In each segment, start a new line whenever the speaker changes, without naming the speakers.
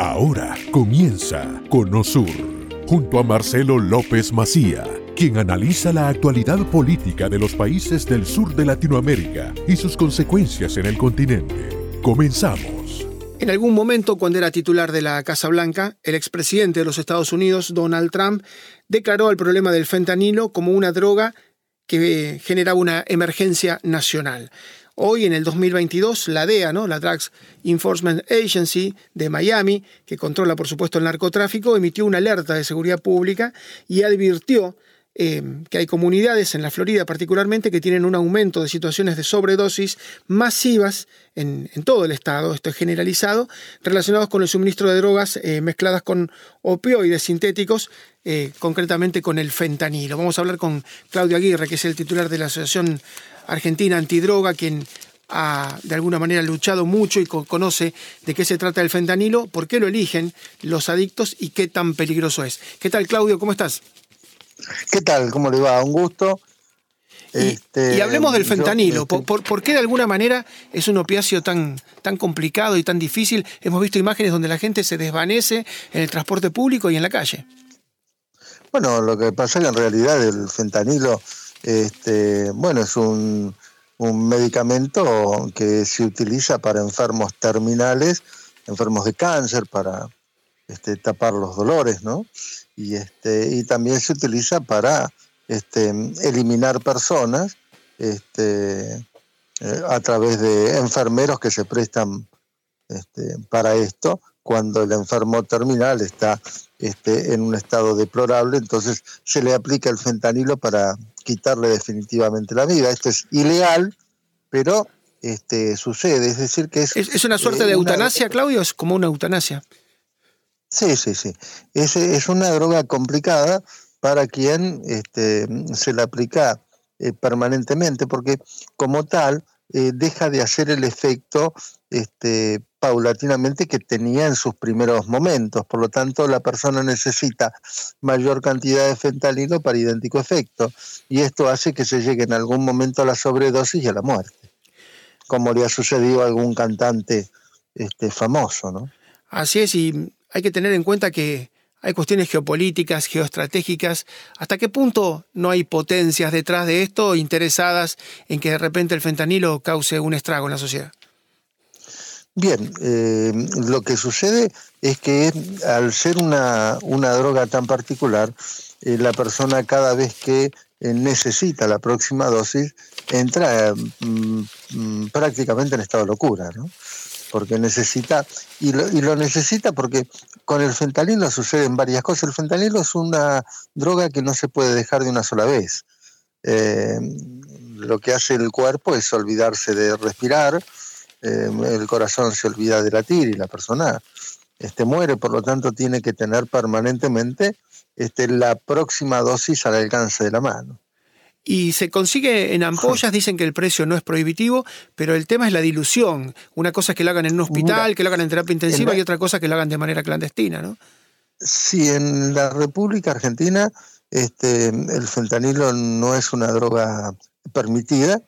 Ahora comienza Conosur, junto a Marcelo López Macía, quien analiza la actualidad política de los países del sur de Latinoamérica y sus consecuencias en el continente. Comenzamos.
En algún momento, cuando era titular de la Casa Blanca, el expresidente de los Estados Unidos, Donald Trump, declaró el problema del fentanilo como una droga que generaba una emergencia nacional. Hoy, en el 2022, la DEA, ¿no? la Drugs Enforcement Agency de Miami, que controla por supuesto el narcotráfico, emitió una alerta de seguridad pública y advirtió eh, que hay comunidades, en la Florida particularmente, que tienen un aumento de situaciones de sobredosis masivas en, todo el estado, esto es generalizado, relacionados con el suministro de drogas eh, mezcladas con opioides sintéticos, eh, concretamente con el fentanilo. Vamos a hablar con Claudio Aguirre, que es el titular de la Asociación Argentina Antidroga, quien ha de alguna manera luchado mucho y conoce de qué se trata el fentanilo, por qué lo eligen los adictos y qué tan peligroso es. ¿Qué tal, Claudio? ¿Cómo estás?
¿Qué tal? ¿Cómo le va? Un gusto.
Y, este, hablemos del fentanilo. Este, ¿Por, qué de alguna manera es un opiáceo tan, tan complicado y tan difícil? Hemos visto imágenes donde la gente se desvanece en el transporte público y en la calle.
Bueno, lo que pasa es que en realidad el fentanilo, este, bueno, es un, un medicamento que se utiliza para enfermos terminales, enfermos de cáncer, para este, tapar los dolores, ¿no? y, este, también se utiliza para este, eliminar personas eh, a través de enfermeros que se prestan para esto cuando el enfermo terminal está en un estado deplorable, entonces se le aplica el fentanilo para quitarle definitivamente la vida. Esto es ilegal, pero este, sucede, es decir que es...
¿Es, una suerte de eh, eutanasia, Claudio? ¿Es como una eutanasia?
Sí, sí, sí. Es, es una droga complicada para quien este, se la aplica eh, permanentemente, porque como tal eh, deja de hacer el efecto este, paulatinamente que tenía en sus primeros momentos. Por lo tanto, la persona necesita mayor cantidad de fentanilo para idéntico efecto. Y esto hace que se llegue en algún momento a la sobredosis y a la muerte, como le ha sucedido a algún cantante este, famoso, ¿no?
Así es, y hay que tener en cuenta que hay cuestiones geopolíticas, geoestratégicas. ¿Hasta qué punto no hay potencias detrás de esto interesadas en que de repente el fentanilo cause un estrago en la sociedad?
Bien, eh, lo que sucede es que al ser una, droga tan particular, eh, la persona cada vez que eh, necesita la próxima dosis entra mm, mm, prácticamente en estado de locura, ¿no? porque necesita, y lo, necesita porque con el fentanilo suceden varias cosas. El fentanilo es una droga que no se puede dejar de una sola vez. Lo que hace el cuerpo es olvidarse de respirar, eh, el corazón se olvida de latir y la persona este, muere, por lo tanto tiene que tener permanentemente este, la próxima dosis al alcance de la mano
y se consigue en ampollas, dicen que el precio no es prohibitivo, pero el tema es la dilución. Una cosa es que lo hagan en un hospital, que lo hagan en terapia intensiva y otra cosa que lo hagan de manera clandestina, ¿no?
Sí, en la República Argentina este, el fentanilo no es una droga permitida.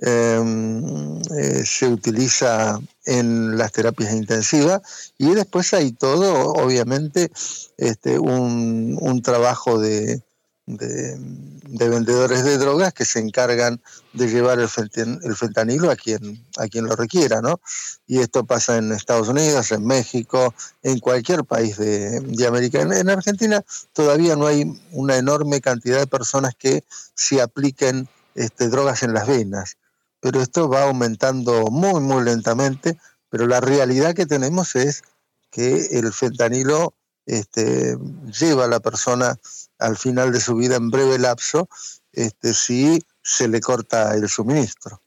Em, eh, se utiliza en las terapias intensivas y después hay todo, obviamente, este, un trabajo de, de, vendedores de drogas que se encargan de llevar el, fentanilo a quien, a quien lo requiera, ¿no? Y esto pasa en Estados Unidos, en México, en cualquier país de, América. En, Argentina todavía no hay una enorme cantidad de personas que se apliquen este, drogas en las venas, pero esto va aumentando muy, muy lentamente, pero la realidad que tenemos es que el fentanilo este, lleva a la persona al final de su vida en breve lapso este, si se le corta el suministro.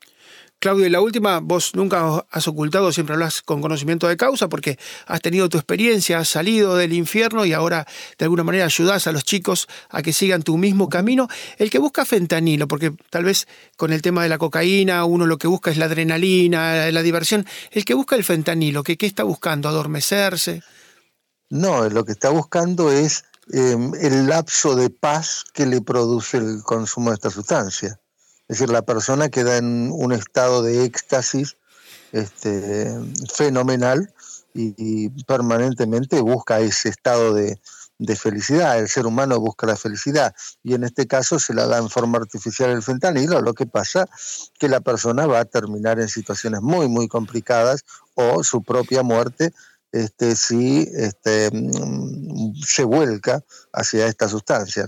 Claudio, y la última, vos nunca has ocultado, siempre hablas con conocimiento de causa porque has tenido tu experiencia, has salido del infierno y ahora de alguna manera ayudás a los chicos a que sigan tu mismo camino. El que busca fentanilo, porque tal vez con el tema de la cocaína uno lo que busca es la adrenalina, la diversión. El que busca el fentanilo, ¿qué, está buscando? ¿Adormecerse?
No, lo que está buscando es Em, el lapso de paz que le produce el consumo de esta sustancia. Es decir, la persona queda en un estado de éxtasis este, fenomenal y, permanentemente busca ese estado de, felicidad. El ser humano busca la felicidad y en este caso se la da en forma artificial el fentanilo, lo que pasa que la persona va a terminar en situaciones muy, muy complicadas o su propia muerte este, si este, se vuelca hacia esta sustancia.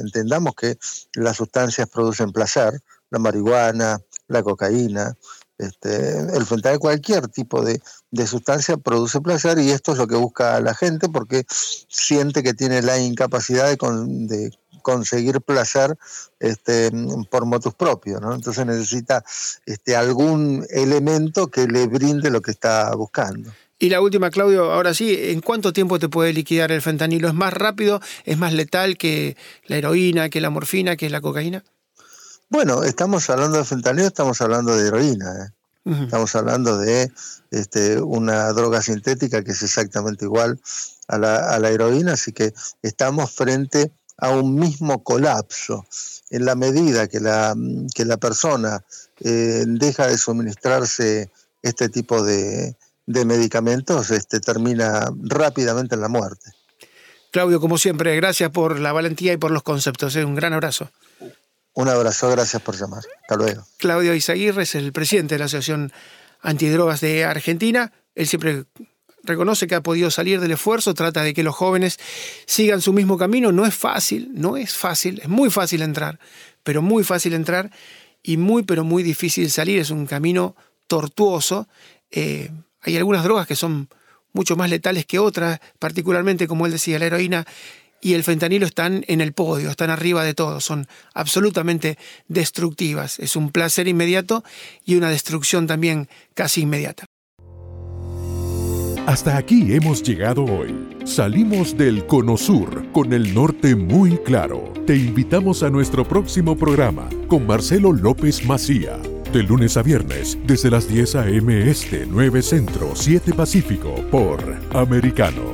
Entendamos que las sustancias producen placer, la marihuana, la cocaína, este, el fentanil, cualquier tipo de, sustancia produce placer y esto es lo que busca la gente porque siente que tiene la incapacidad de, conseguir placer este, por motus propios, ¿no? Entonces necesita este, algún elemento que le brinde lo que está buscando.
Y la última, Claudio, ahora sí, ¿en cuánto tiempo te puede liquidar el fentanilo? ¿Es más rápido, es más letal que la heroína, que la morfina, que la cocaína?
Bueno, estamos hablando de fentanilo, estamos hablando de heroína. ¿eh? Estamos hablando de este, una droga sintética que es exactamente igual a la, heroína, así que estamos frente a un mismo colapso. En la medida que la, que la persona eh, deja de suministrarse este tipo de, de medicamentos, este, termina rápidamente en la muerte.
Claudio, como siempre, gracias por la valentía y por los conceptos. ¿eh? Un gran abrazo.
Un abrazo, gracias por llamar. Hasta luego.
Claudio Izaguirre es el presidente de la Asociación Antidrogas de Argentina. Él siempre reconoce que ha podido salir del esfuerzo, trata de que los jóvenes sigan su mismo camino. No es fácil, no es fácil, es muy fácil entrar, pero muy fácil entrar y muy, pero muy difícil salir. Es un camino tortuoso. Eh, hay algunas drogas que son mucho más letales que otras, particularmente, como él decía, la heroína y el fentanilo están en el podio, están arriba de todo, son absolutamente destructivas. Es un placer inmediato y una destrucción también casi inmediata.
Hasta aquí hemos llegado hoy. Salimos del Cono Sur con el norte muy claro. Te invitamos a nuestro próximo programa con Marcelo López Macía. De lunes a viernes, desde las 10 a.m. Este, 9 Centro, 7 Pacífico, por Americano.